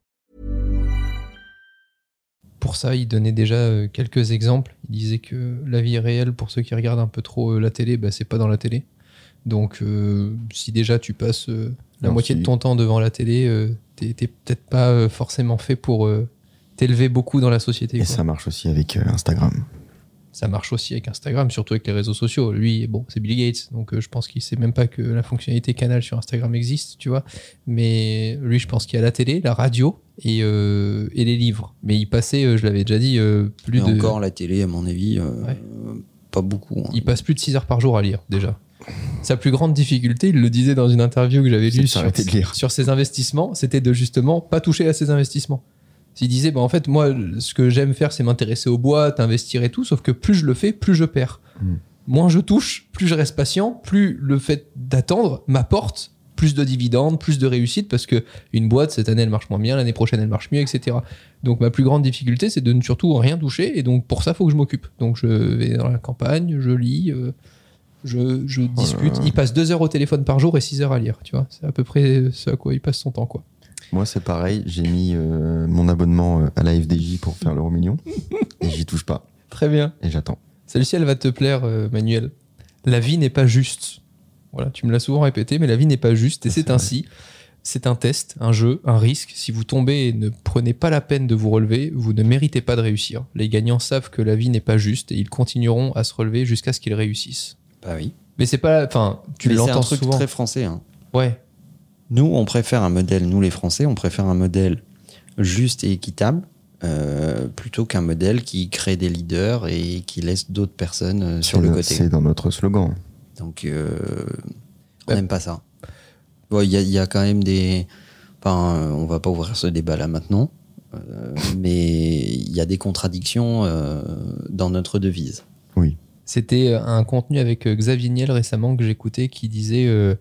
Pour ça, il donnait déjà euh, quelques exemples. Il disait que la vie réelle, pour ceux qui regardent un peu trop euh, la télé, bah, c'est pas dans la télé. Donc, euh, si déjà tu passes euh, la Non, moitié si. de ton temps devant la télé, euh, t'es peut-être pas forcément fait pour t'élever beaucoup dans la société. Et quoi. ça marche aussi avec Instagram. Ça marche aussi avec Instagram, surtout avec les réseaux sociaux. Lui, bon, c'est Bill Gates, donc je pense qu'il sait même pas que la fonctionnalité canal sur Instagram existe, tu vois. Mais lui, je pense qu'il y a la télé, la radio et, euh, et les livres. Mais il passait, euh, je l'avais déjà dit, euh, plus Mais de. encore la télé, à mon avis, euh, Ouais. pas beaucoup. hein. Il passe plus de 6 heures par jour à lire, déjà. Sa plus grande difficulté, il le disait dans une interview que j'avais lue sur, ses investissements, c'était de justement pas toucher à ses investissements. Il disait, bah, en fait, moi, ce que j'aime faire, c'est m'intéresser aux boîtes, investir et tout, sauf que plus je le fais, plus je perds. Mm. Moins je touche, plus je reste patient, plus le fait d'attendre m'apporte plus de dividendes, plus de réussite, parce que une boîte, cette année, elle marche moins bien, l'année prochaine, elle marche mieux, etc. Donc, ma plus grande difficulté, c'est de ne surtout rien toucher, et donc, pour ça, il faut que je m'occupe. Donc, je vais dans la campagne, je lis, euh, je, je discute. là. Il passe deux heures au téléphone par jour et 6 heures à lire, tu vois. C'est à peu près ce à quoi il passe son temps, quoi. Moi, c'est pareil. J'ai mis euh, mon abonnement euh, à la FDJ pour faire l'euro million. et j'y touche pas. Très bien. Et j'attends. Celle-ci, elle va te plaire, euh, Manuel. La vie n'est pas juste. Voilà, tu me l'as souvent répété, mais la vie n'est pas juste. Et c'est ainsi. C'est un test, un jeu, un risque. Si vous tombez et ne prenez pas la peine de vous relever, vous ne méritez pas de réussir. Les gagnants savent que la vie n'est pas juste et ils continueront à se relever jusqu'à ce qu'ils réussissent. Bah oui. Mais c'est pas. Enfin, tu Mais c'est un l'entends truc souvent. très français. hein. Ouais. Nous, on préfère un modèle, nous les Français, on préfère un modèle juste et équitable euh, plutôt qu'un modèle qui crée des leaders et qui laisse d'autres personnes euh, sur le côté. C'est dans notre slogan. Donc, euh, on Ouais. n'aime pas ça. Bon, Il y, a- il y a quand même des. Enfin, on va pas ouvrir ce débat là maintenant, euh, mais il y a des contradictions euh, dans notre devise. Oui. C'était un contenu avec Xavier Niel récemment que j'écoutais qui disait euh,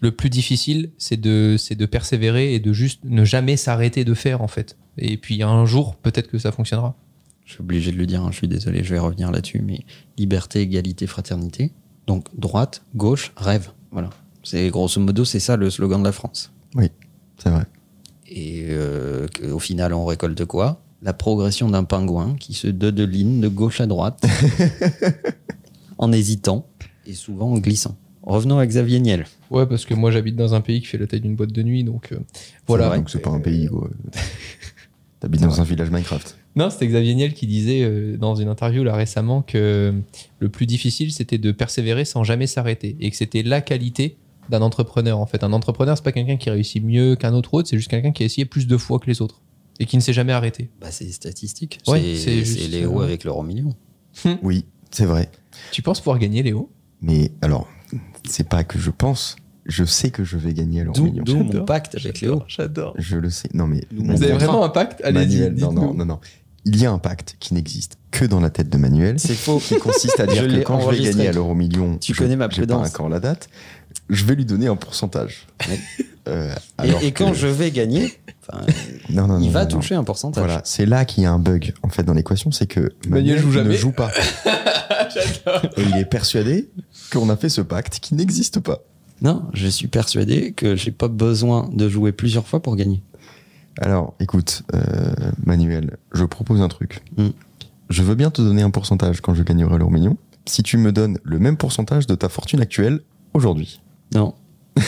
le plus difficile, c'est de, c'est de persévérer et de juste ne jamais s'arrêter de faire en fait. Et puis un jour, peut-être que ça fonctionnera. Je suis obligé de le dire, hein, je suis désolé, je vais revenir là-dessus, mais liberté, égalité, fraternité. Donc droite, gauche, rêve. Voilà. C'est grosso modo, c'est ça le slogan de la France. C'est vrai. Et euh, au final, on récolte quoi? La progression d'un pingouin qui se dodeline de gauche à droite en hésitant et souvent en glissant. Revenons à Xavier Niel. Ouais, parce que moi j'habite dans un pays qui fait la taille d'une boîte de nuit, donc euh, voilà. vrai. Donc c'est pas un pays, quoi. T'habites dans un village Minecraft. Non, c'était Xavier Niel qui disait euh, dans une interview là récemment que le plus difficile c'était de persévérer sans jamais s'arrêter et que c'était la qualité d'un entrepreneur en fait. Un entrepreneur, c'est pas quelqu'un qui réussit mieux qu'un autre autre, c'est juste quelqu'un qui a essayé plus de fois que les autres et qui ne s'est jamais arrêté. Bah, c'est statistique. Ouais, c'est c'est Léo euh, avec l'euro million. Oui, c'est vrai. Tu penses pouvoir gagner, Léo? Mais alors, c'est pas que je pense, je sais que je vais gagner à l'euro million. d'où mon pacte avec Léo. J'adore. Je le sais. Non, mais. Vous avez vraiment un pacte? Allez-y, Manuel, non, non, non, non. Il y a un pacte qui n'existe que dans la tête de Manuel. C'est faux. qui consiste à dire Je que quand je vais gagner à l'euro million, Tu je- connais ma j'ai pas prudence. encore la date, je vais lui donner un pourcentage. Euh, Et, alors et quand que- je vais gagner, enfin, non, non, il non, va non, non. toucher un pourcentage. Voilà, c'est là qu'il y a un bug en fait dans l'équation, c'est que Manuel joue ne joue pas. Et il est persuadé qu'on a fait ce pacte qui n'existe pas. Non, je suis persuadé que j'ai pas besoin de jouer plusieurs fois pour gagner. Alors, écoute, euh, Manuel, je propose un truc. Hmm. Je veux bien te donner un pourcentage quand je gagnerai l'euro million, si tu me donnes le même pourcentage de ta fortune actuelle aujourd'hui. Non.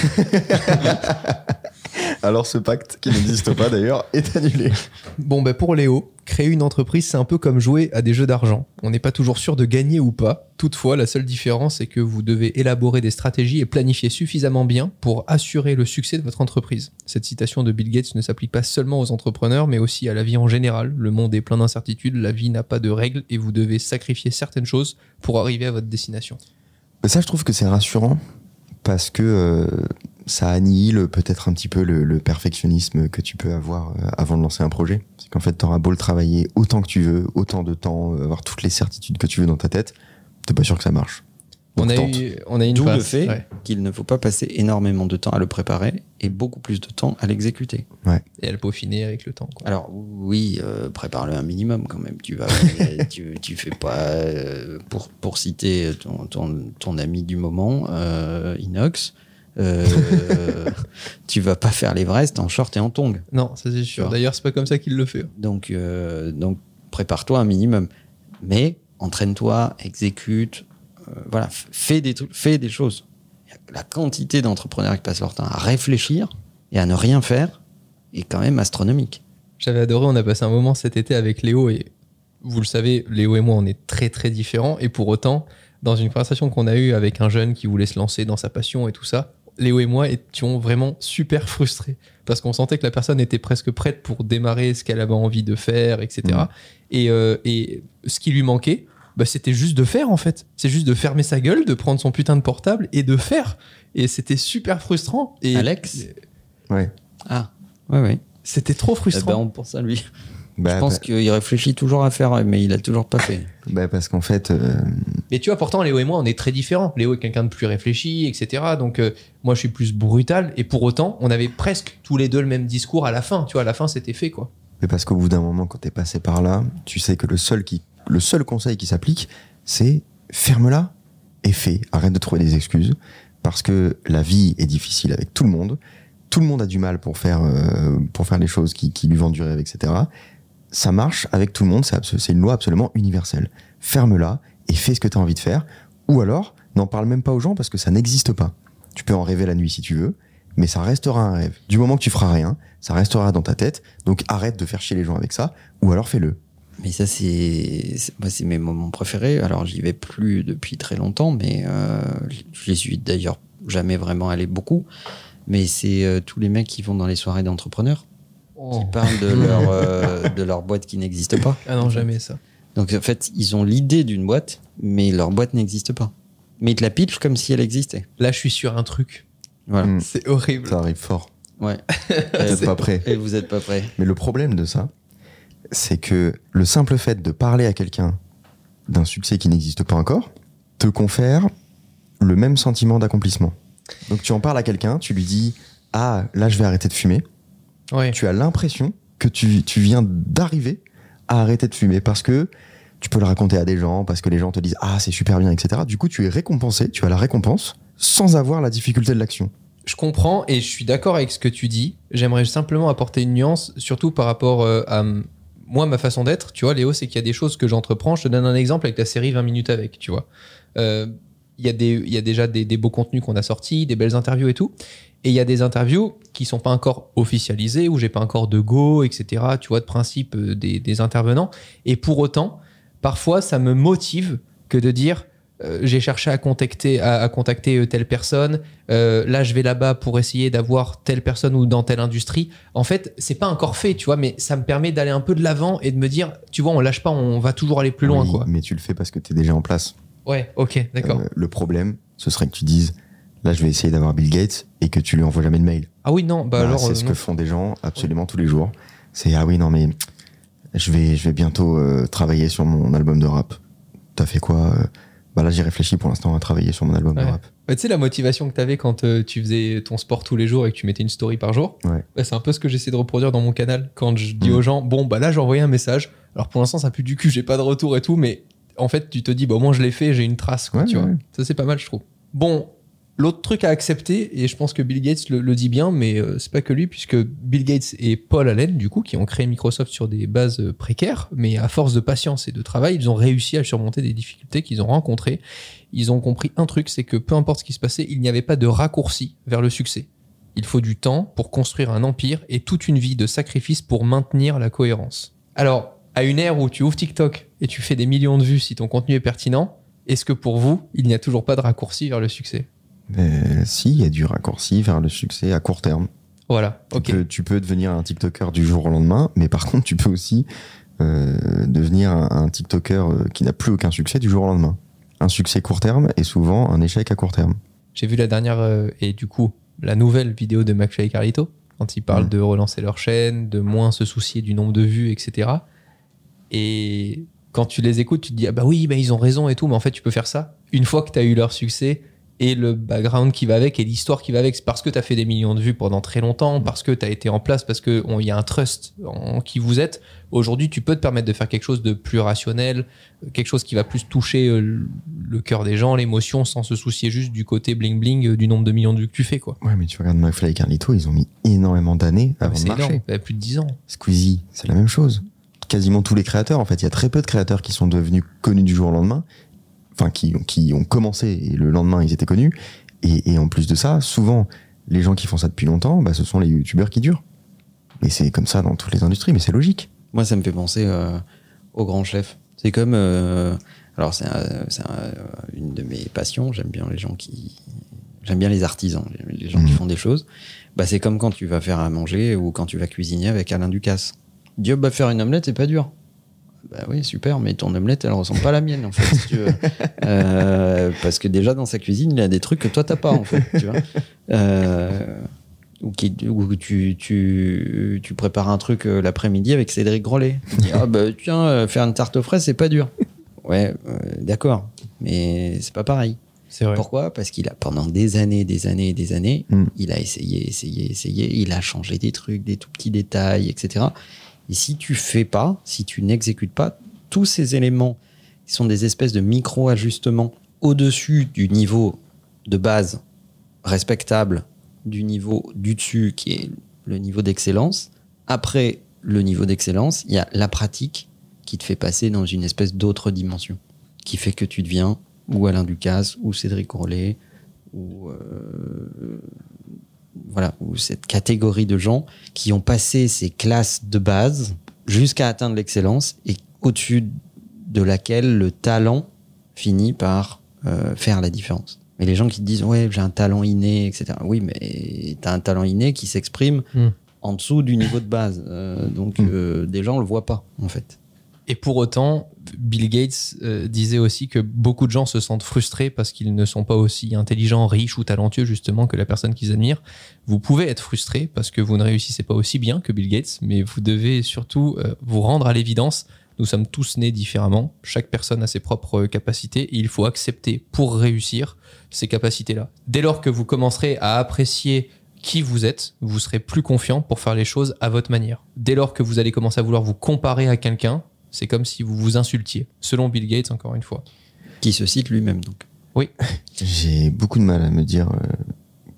Alors ce pacte, qui n'existe pas d'ailleurs, est annulé. Bon, bah pour Léo, créer une entreprise, c'est un peu comme jouer à des jeux d'argent. On n'est pas toujours sûr de gagner ou pas. Toutefois, la seule différence, c'est que vous devez élaborer des stratégies et planifier suffisamment bien pour assurer le succès de votre entreprise. Cette citation de Bill Gates ne s'applique pas seulement aux entrepreneurs, mais aussi à la vie en général. Le monde est plein d'incertitudes, la vie n'a pas de règles et vous devez sacrifier certaines choses pour arriver à votre destination. Ça, je trouve que c'est rassurant parce que euh, ça annihile peut-être un petit peu le, le perfectionnisme que tu peux avoir euh, avant de lancer un projet. C'est qu'en fait, t'auras beau le travailler autant que tu veux, autant de temps, euh, avoir toutes les certitudes que tu veux dans ta tête, t'es pas sûr que ça marche. Donc On a, eu, on a une D'où le fait ouais. qu'il ne faut pas passer énormément de temps à le préparer et beaucoup plus de temps à l'exécuter. et à le peaufiner avec le temps. quoi. Alors oui, euh, prépare-le un minimum quand même. Tu vas, tu, tu fais pas euh, pour pour citer ton, ton, ton ami du moment, euh, Inox. Euh, tu vas pas faire l'Everest en short et en tongs. Non, ça c'est sûr. D'ailleurs, c'est pas comme ça qu'il le fait. Donc euh, donc prépare-toi un minimum, mais entraîne-toi, exécute, euh, voilà, fais des trucs, fais des choses. La quantité d'entrepreneurs qui passent leur temps à réfléchir et à ne rien faire est quand même astronomique. J'avais adoré, on a passé un moment cet été avec Léo et vous le savez, Léo et moi, on est très très différents et pour autant, dans une conversation qu'on a eue avec un jeune qui voulait se lancer dans sa passion et tout ça, Léo et moi étions vraiment super frustrés parce qu'on sentait que la personne était presque prête pour démarrer ce qu'elle avait envie de faire, etc. Et, euh, et ce qui lui manquait, bah, c'était juste de faire en fait. C'est juste de fermer sa gueule, de prendre son putain de portable et de faire. Et c'était super frustrant. Et Alex? Ouais. Ah, ouais, ouais. C'était trop Eh frustrant. ben, on pense à lui. Bah, Je pense bah- qu'il réfléchit toujours à faire, mais il a toujours pas fait. bah, parce qu'en fait, euh, Mais tu vois, pourtant, Léo et moi, on est très différents. Léo est quelqu'un de plus réfléchi, etc. Donc, euh, moi, je suis plus brutal. Et pour autant, on avait presque tous les deux le même discours à la fin. Tu vois, à la fin, c'était fait, quoi. mais parce qu'au bout d'un moment, quand t'es passé par là, tu sais que le seul, qui, le seul conseil qui s'applique, c'est ferme-la et fais. Arrête de trouver des excuses. Parce que la vie est difficile avec tout le monde. Tout le monde a du mal pour faire, euh, pour faire les choses qui, qui lui vendent du rêve, etc. Ça marche avec tout le monde. C'est une loi absolument universelle. Ferme-la et fais ce que tu as envie de faire. Ou alors, n'en parle même pas aux gens parce que ça n'existe pas. Tu peux en rêver la nuit si tu veux, mais ça restera un rêve. Du moment que tu feras rien, ça restera dans ta tête. Donc arrête de faire chier les gens avec ça, ou alors fais-le. Mais ça, c'est c'est- moi, c'est mes moments préférés. Alors, j'y vais plus depuis très longtemps, mais euh, j'y suis d'ailleurs jamais vraiment allé beaucoup. Mais c'est euh, tous les mecs qui vont dans les soirées d'entrepreneurs. Oh. qui parlent de leur, euh, de leur boîte qui n'existe pas. Ah non, jamais ça. Donc en fait, ils ont l'idée d'une boîte, mais leur boîte n'existe pas. Mais ils te la pitchent comme si elle existait. Là, je suis sur un truc. Voilà. Mm. C'est horrible. Ça arrive fort. Ouais. Peut-être pas prêt. Et vous n'êtes pas prêts. Mais le problème de ça, c'est que le simple fait de parler à quelqu'un d'un succès qui n'existe pas encore te confère le même sentiment d'accomplissement. Donc tu en parles à quelqu'un, tu lui dis Ah, là je vais arrêter de fumer. Ouais. Tu as l'impression que tu, tu viens d'arriver à arrêter de fumer parce que tu peux le raconter à des gens, parce que les gens te disent Ah, c'est super bien, etc. Du coup, tu es récompensé, tu as la récompense sans avoir la difficulté de l'action. Je comprends et je suis d'accord avec ce que tu dis. J'aimerais simplement apporter une nuance, surtout par rapport euh, à moi, ma façon d'être. Tu vois, Léo, c'est qu'il y a des choses que j'entreprends. Je te donne un exemple avec la série 20 minutes avec, tu vois. Euh, Il y, a des- il y a déjà des, des beaux contenus qu'on a sortis, des belles interviews et tout. Et il y a des interviews qui sont pas encore officialisées, où j'ai pas encore de go, etc. Tu vois, de principe euh, des, des intervenants. Et pour autant, parfois, ça me motive que de dire euh, j'ai cherché à contacter, à, à contacter euh, telle personne. euh, là, je vais là-bas pour essayer d'avoir telle personne ou dans telle industrie. En fait, c'est pas encore fait, tu vois, mais ça me permet d'aller un peu de l'avant et de me dire, tu vois, on lâche pas, on va toujours aller plus loin, Oui, quoi. Mais tu le fais parce que tu es déjà en place. Ouais, ok, d'accord. Euh, le problème, ce serait que tu dises Là, je vais essayer d'avoir Bill Gates et que tu lui envoies jamais de mail. ah oui, non, bah, Bah, alors. c'est euh, ce non. que font des gens absolument tous les jours. C'est ah oui non mais je vais je vais bientôt euh, travailler sur mon album de rap. T'as fait quoi Bah là j'y réfléchis pour l'instant à travailler sur mon album Ouais. de rap. Bah, tu sais, la motivation que tu avais quand euh, tu faisais ton sport tous les jours et que tu mettais une story par jour, Ouais. bah, c'est un peu ce que j'essaie de reproduire dans mon canal. Quand je dis Mhm. aux gens, bon, bah là, j'ai envoyé un message. Alors pour l'instant, ça pue du cul, j'ai pas de retour et tout, mais en fait, tu te dis, bah, au moins, je l'ai fait, j'ai une trace, quoi, Ouais, tu ouais, vois. ouais. Ça, c'est pas mal, je trouve. Bon, l'autre truc à accepter, et je pense que Bill Gates le, le dit bien, mais euh, c'est pas que lui, puisque Bill Gates et Paul Allen, du coup, qui ont créé Microsoft sur des bases euh, précaires, mais à force de patience et de travail, ils ont réussi à surmonter des difficultés qu'ils ont rencontrées. Ils ont compris un truc, c'est que peu importe ce qui se passait, il n'y avait pas de raccourci vers le succès. Il faut du temps pour construire un empire et toute une vie de sacrifice pour maintenir la cohérence. Alors, à une ère où tu ouvres TikTok et tu fais des millions de vues si ton contenu est pertinent, est-ce que pour vous, il n'y a toujours pas de raccourci vers le succès? Mais si il y a du raccourci vers le succès à court terme. Voilà, Tu, ok. peux, tu peux devenir un TikToker du jour au lendemain, mais par contre tu peux aussi euh, devenir un, un TikToker euh, qui n'a plus aucun succès du jour au lendemain. Un succès court terme est souvent un échec à court terme. J'ai vu la dernière euh, et du coup la nouvelle vidéo de McFly et Carlito quand ils parlent Mm. de relancer leur chaîne, de moins se soucier du nombre de vues, etc. Et quand tu les écoutes, tu te dis ah bah oui, bah ils ont raison et tout, mais en fait tu peux faire ça une fois que tu as eu leur succès et le background qui va avec et l'histoire qui va avec. C'est parce que tu as fait des millions de vues pendant très longtemps, parce que tu as été en place, parce qu'il y a un trust en qui vous êtes. Aujourd'hui, tu peux te permettre de faire quelque chose de plus rationnel, quelque chose qui va plus toucher euh, le- cœur des gens, l'émotion, sans se soucier juste du côté bling-bling euh, du nombre de millions de vues que tu fais. quoi. Ouais, mais tu regardes McFly et Carlito, ils ont mis énormément d'années Ah, avant de marcher. énorme, plus de 10 ans. Squeezie, c'est la même chose. Quasiment tous les créateurs, en fait, il y a très peu de créateurs qui sont devenus connus du jour au lendemain, enfin qui, ont- qui ont commencé et le lendemain ils étaient connus. Et, et en plus de ça, souvent les gens qui font ça depuis longtemps, bah, ce sont les youtubeurs qui durent. Et c'est comme ça dans toutes les industries, mais c'est logique. Moi, ça me fait penser euh, au grand chef. C'est comme. euh, alors, c'est un- un- une de mes passions. J'aime bien les gens qui. J'aime bien les artisans, les gens qui Mhm. font des choses. Bah, c'est comme quand tu vas faire à manger ou quand tu vas cuisiner avec Alain Ducasse. Dieu, bah, faire une omelette, c'est pas dur. Bah oui, super, mais ton omelette, elle ressemble pas à la mienne, en fait, si tu veux. Euh, parce que déjà, dans sa cuisine, il y a des trucs que toi, t'as pas, en fait, tu vois. Euh, ou, qui, ou tu, tu, tu prépares un truc euh, l'après-midi avec Cédric Grolet. Tu dis, ah bah tiens, faire une tarte aux fraises, c'est pas dur. Ouais, euh, d'accord, mais c'est pas pareil. C'est vrai. Pourquoi? Parce qu'il a pendant des années, des années, des années, Mm. il a essayé, essayé, essayé, il a changé des trucs, des tout petits détails, etc. Et si tu fais pas, si tu n'exécutes pas, tous ces éléments qui sont des espèces de micro-ajustements au-dessus du niveau de base respectable, du niveau du dessus qui est le niveau d'excellence. Après le niveau d'excellence, il y a la pratique qui te fait passer dans une espèce d'autre dimension, qui fait que tu deviens ou Alain Ducasse ou Cédric Grolet ou euh, voilà ou cette catégorie de gens qui ont passé ces classes de base jusqu'à atteindre l'excellence et au-dessus de laquelle le talent finit par euh, faire la différence. Mais les gens qui te disent ouais j'ai un talent inné etc. Oui mais t'as un talent inné qui s'exprime Hmm. en dessous du niveau de base. Euh, donc, Mm. euh, des gens le voient pas, en fait. Et pour autant, Bill Gates euh, disait aussi que beaucoup de gens se sentent frustrés parce qu'ils ne sont pas aussi intelligents, riches ou talentueux justement que la personne qu'ils admirent. Vous pouvez être frustré parce que vous ne réussissez pas aussi bien que Bill Gates, mais vous devez surtout euh, vous rendre à l'évidence. Nous sommes tous nés différemment, chaque personne a ses propres capacités et il faut accepter pour réussir ces capacités-là. Dès lors que vous commencerez à apprécier qui vous êtes, vous serez plus confiant pour faire les choses à votre manière. Dès lors que vous allez commencer à vouloir vous comparer à quelqu'un, c'est comme si vous vous insultiez, selon Bill Gates encore une fois. Qui se cite lui-même, donc. J'ai beaucoup de mal à me dire euh,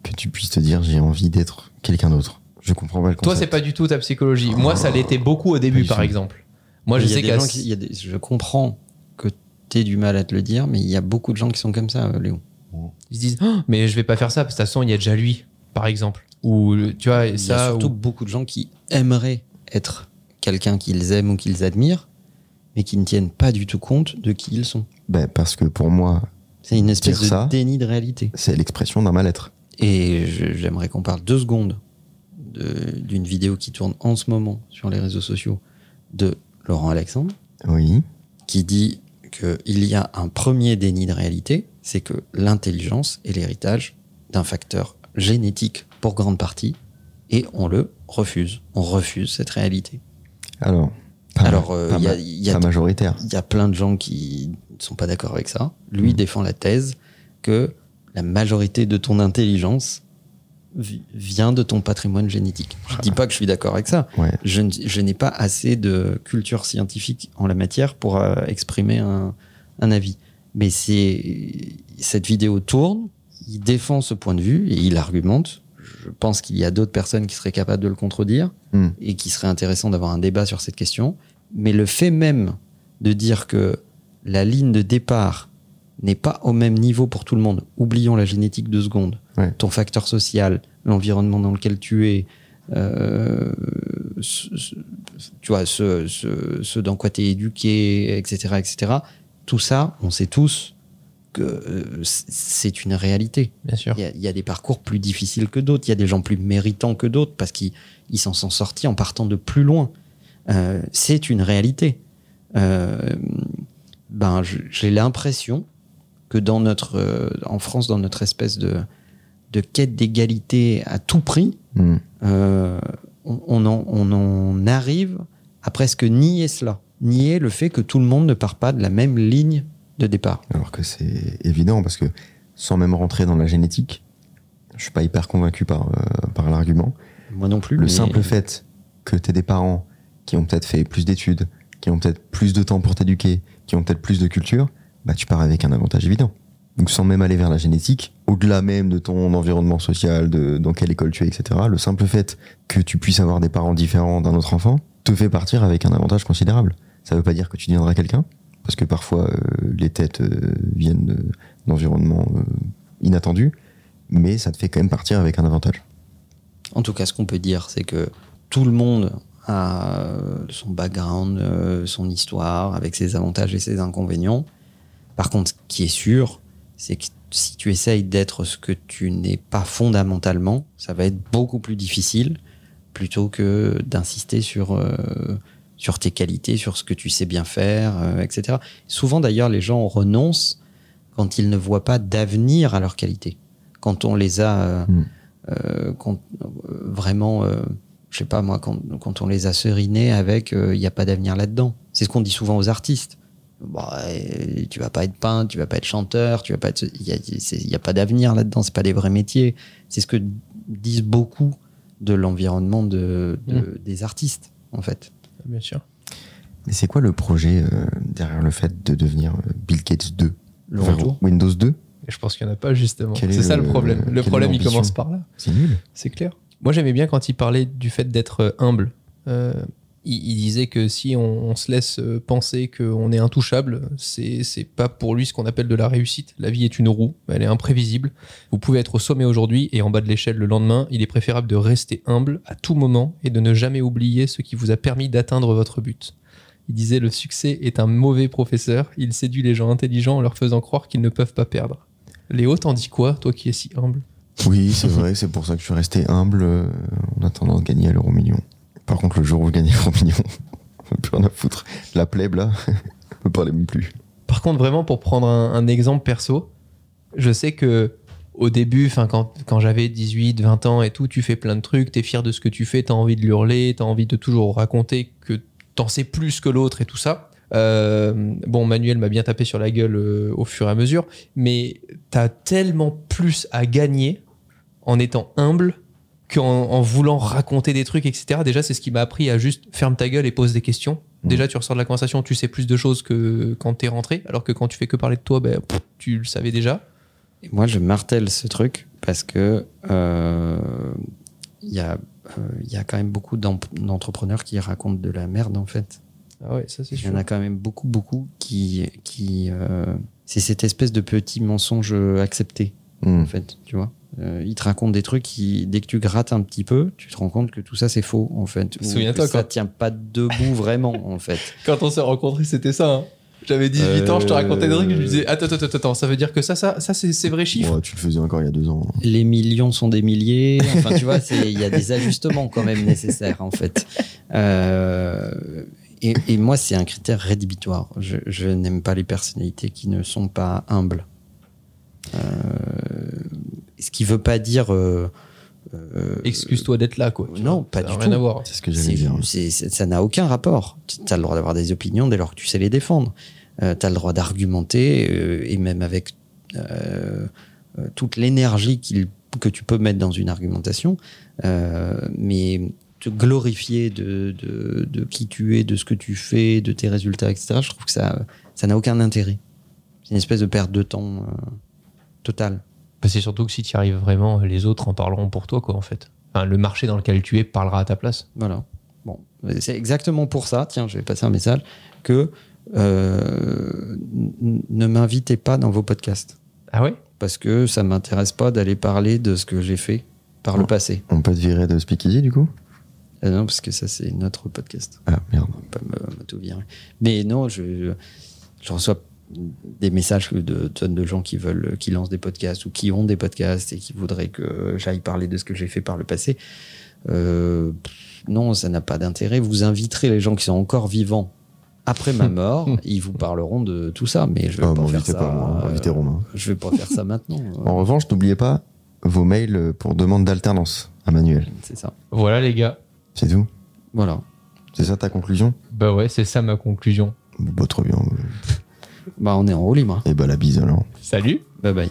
que tu puisses te dire j'ai envie d'être quelqu'un d'autre. Je comprends pas le Toi, concept. c'est pas du tout ta psychologie. Moi, ça l'était beaucoup au début, par exemple. Moi, je sais a des- je comprends que tu aies du mal à te le dire, mais il y a beaucoup de gens qui sont comme ça, euh, Léo. ils se disent, Oh, mais je vais pas faire ça parce que de toute façon, il y a déjà lui, par exemple. Ou tu vois, et Il y a ça. surtout ou- beaucoup de gens qui aimeraient être quelqu'un qu'ils aiment ou qu'ils admirent, mais qui ne tiennent pas du tout compte de qui ils sont. Ben, parce que pour moi, C'est une espèce de ça. déni de réalité. c'est l'expression d'un mal-être. Et j'aimerais qu'on parle deux secondes de- d'une vidéo qui tourne en ce moment sur les réseaux sociaux de Laurent Alexandre, Oui. qui dit qu'il y a un premier déni de réalité, c'est que l'intelligence est l'héritage d'un facteur génétique pour grande partie, et on le refuse. On refuse cette réalité. Alors, pas, Alors, euh, il y il y. Il y a plein de gens qui ne sont pas d'accord avec ça. Lui Mm. défend la thèse que la majorité de ton intelligence vi- vient de ton patrimoine génétique. Je dis pas que je suis d'accord avec ça. Ouais. Je, ne- je n'ai pas assez de culture scientifique en la matière pour euh, exprimer un, un avis. Mais c'est cette vidéo tourne, il défend ce point de vue et il argumente. Je pense qu'il y a d'autres personnes qui seraient capables de le contredire Hmm. et qui serait intéressant d'avoir un débat sur cette question. Mais le fait même de dire que la ligne de départ n'est pas au même niveau pour tout le monde, oublions la génétique deux secondes, Ouais. ton facteur social, l'environnement dans lequel tu es, euh, ce- ce- tu vois, ce, ce, ce dans quoi tu es éduqué, etc., etc. Tout ça, on sait tous que euh, c'est une réalité. Bien sûr. Il y, a, il y a des parcours plus difficiles que d'autres, il y a des gens plus méritants que d'autres parce qu'ils ils s'en sont sortis en partant de plus loin. Euh, c'est une réalité. Euh, ben, j'ai l'impression que dans notre, euh, en France, dans notre espèce de, de quête d'égalité à tout prix, Hmm. on, on en, on en arrive à presque nier cela, nier le fait que tout le monde ne part pas de la même ligne de départ. Alors que c'est évident parce que sans même rentrer dans la génétique, je suis pas hyper convaincu par, par l'argument. Moi non plus. Le mais- simple fait que tu des parents qui ont peut-être fait plus d'études, qui ont peut-être plus de temps pour t'éduquer, qui ont peut-être plus de culture, bah tu pars avec un avantage évident. Donc sans même aller vers la génétique, au-delà même de ton environnement social, de dans quelle école tu es, etc., le simple fait que tu puisses avoir des parents différents d'un autre enfant te fait partir avec un avantage considérable. Ça veut pas dire que tu deviendras quelqu'un, parce que parfois euh, les têtes euh, viennent de- d'environnements euh, inattendus, mais ça te fait quand même partir avec un avantage. En tout cas, ce qu'on peut dire, c'est que tout le monde a euh, son background, euh, son histoire, avec ses avantages et ses inconvénients. Par contre, ce qui est sûr, c'est que si tu essayes d'être ce que tu n'es pas fondamentalement, ça va être beaucoup plus difficile plutôt que d'insister sur, euh, sur tes qualités, sur ce que tu sais bien faire, euh, etc. Souvent, d'ailleurs, les gens renoncent quand ils ne voient pas d'avenir à leurs qualités. Quand on les a... euh, Mm. euh, quand, vraiment, je sais pas moi, quand, quand on les a serinés avec, il n'y a pas d'avenir là-dedans. C'est ce qu'on dit souvent aux artistes. Bah, euh, tu vas pas être peintre, tu vas pas être chanteur, tu vas pas être. Il y a, c'est- y a pas d'avenir là-dedans, c'est pas des vrais métiers. C'est ce que disent beaucoup de l'environnement de, de- des artistes, en fait. Bien sûr. Mais c'est quoi le projet euh, derrière le fait de devenir euh, Bill Gates 2 Le retour. Windows 2 Et je pense qu'il n'y en a pas justement. C'est ça le problème. Le problème, il commence par là. C'est nul. C'est clair. Moi, j'aimais bien quand il parlait du fait d'être euh, humble. Euh, il, disait que si on, se laisse euh, penser qu'on est intouchable, c'est c'est pas pour lui ce qu'on appelle de la réussite. La vie est une roue, elle est imprévisible. Vous pouvez être au sommet aujourd'hui et en bas de l'échelle le lendemain. Il est préférable de rester humble à tout moment et de ne jamais oublier ce qui vous a permis d'atteindre votre but. Il disait le succès est un mauvais professeur. Il séduit les gens intelligents en leur faisant croire qu'ils ne peuvent pas perdre. Léo, t'en dis quoi, toi qui es si humble? Oui, c'est vrai, c'est pour ça que je suis resté humble euh, en attendant de gagner à l'euro million. Par contre, le jour où je gagne l'euro million, plus rien à foutre. La plèbe, là, me parlez même plus. Par contre, vraiment, pour prendre un, exemple perso, je sais que au début, quand, quand j'avais 18, 20 ans et tout, tu fais plein de trucs, t'es fier de ce que tu fais, t'as envie de l'hurler, t'as envie de toujours raconter que t'en sais plus que l'autre et tout ça. Euh, bon, Manuel m'a bien tapé sur la gueule euh, au fur et à mesure, mais t'as tellement plus à gagner en étant humble qu'en en voulant raconter des trucs, etc. Déjà, c'est ce qui m'a appris à juste ferme ta gueule et pose des questions. Déjà, tu ressors de la conversation, tu sais plus de choses que quand t'es rentré, alors que quand tu fais que parler de toi, ben, pff, tu le savais déjà. Et moi, je martèle ce truc parce que euh, il y, a, euh, il y a quand même beaucoup d'entrepreneurs qui racontent de la merde, en fait. Ah ouais, ça c'est Il y en a quand même beaucoup, beaucoup qui. qui euh, c'est cette espèce de petit mensonge accepté, Hmm. en fait, tu vois. Euh, ils te racontent des trucs qui, dès que tu grattes un petit peu, tu te rends compte que tout ça c'est faux, en fait. Ou Souviens-toi que ça quand- tient pas debout vraiment, en fait. Quand on s'est rencontrés, c'était ça. hein. J'avais 18 ans, je te racontais des trucs, je me disais Attends, attends, attends, ça veut dire que ça, ça, ça c'est vrai chiffre Ouais, tu le faisais encore il y a deux ans. les millions sont des milliers. Enfin, tu vois, il y a des ajustements quand même nécessaires, en fait. Euh, et, et moi, c'est un critère rédhibitoire. Je, je n'aime pas les personnalités qui ne sont pas humbles. Euh, ce qui veut pas dire. euh, euh, Excuse-toi d'être là, quoi. Non, vois. pas Ça du rien tout. à voir. C'est ce que j'allais dire. ça n'a aucun rapport. Tu as le droit d'avoir des opinions dès lors que tu sais les défendre. tu as le droit d'argumenter, euh, et même avec euh, euh, toute l'énergie qu'il- que tu peux mettre dans une argumentation. Euh, mais te glorifier de, de, de qui tu es, de ce que tu fais, de tes résultats, etc., je trouve que ça ça n'a aucun intérêt. C'est une espèce de perte de temps euh, totale. Bah, c'est surtout que si tu y arrives vraiment, les autres en parleront pour toi, quoi, en fait. Enfin, le marché dans lequel tu es parlera à ta place. Voilà. Bon, c'est exactement pour ça, tiens, je vais passer un message, que euh, ne m'invitez pas dans vos podcasts. Ah ouais? Parce que ça m'intéresse pas d'aller parler de ce que j'ai fait par le Oh. passé. On peut te virer de Speakeasy du coup? Euh, non, parce que ça, c'est notre podcast. Ah merde. On me, me tout virer. Mais non, je, je reçois des messages de tonnes de gens qui veulent, qui lancent des podcasts ou qui ont des podcasts et qui voudraient que j'aille parler de ce que j'ai fait par le passé. Euh, non, ça n'a pas d'intérêt. Vous inviterez les gens qui sont encore vivants après ma mort. ils vous parleront de tout ça, mais je vais Oh, pas faire ça. pas, moi, euh, Romain. je vais pas faire ça maintenant. En revanche, n'oubliez pas vos mails pour demande d'alternance à Manuel. C'est ça. Voilà, les gars. C'est tout? Voilà. C'est ça ta conclusion? Bah ouais, c'est ça ma conclusion. Bah trop bien. Bah, on est en roue libre. Et bah la bise alors. Salut Bye bye.